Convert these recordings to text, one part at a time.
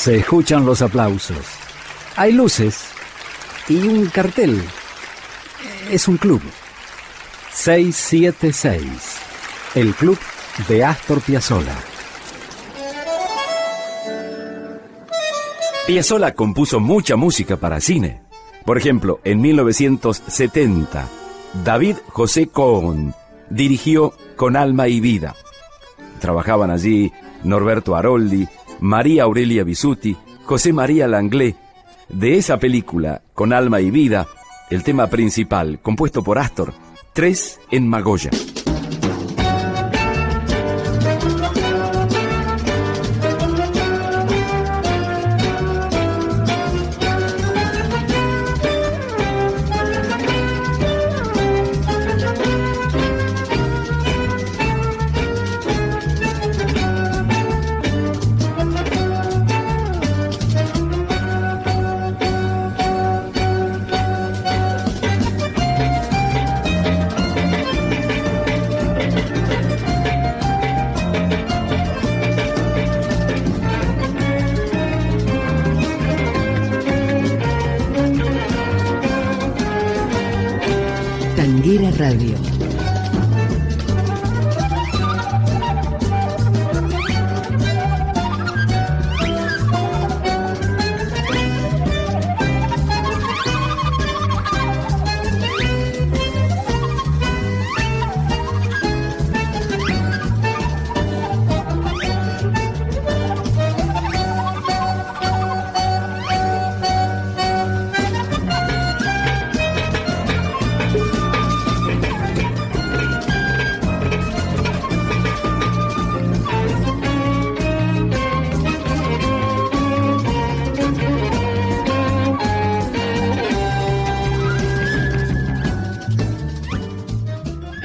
Se escuchan los aplausos. Hay luces y un cartel. Es un club. 676. El club de Astor Piazzolla. Piazzolla compuso mucha música para cine. Por ejemplo, en 1970, David José Cohn dirigió Con Alma y Vida. Trabajaban allí Norberto Aroldi, María Aurelia Bisuti, José María Langlais. De esa película, Con Alma y Vida, el tema principal, compuesto por Astor, Tres en Magoya. Tanguera Radio.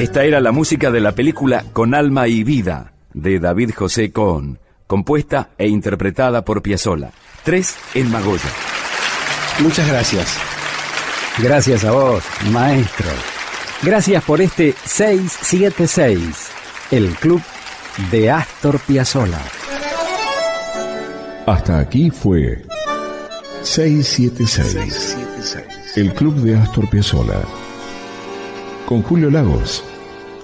Esta era la música de la película Con Alma y Vida de David José Cohn, compuesta e interpretada por Piazzolla. Tres en Magoya. Muchas gracias. Gracias a vos, maestro. Gracias por este 676, el club de Astor Piazzolla. Hasta aquí fue 676, el club de Astor Piazzolla. Con Julio Lagos,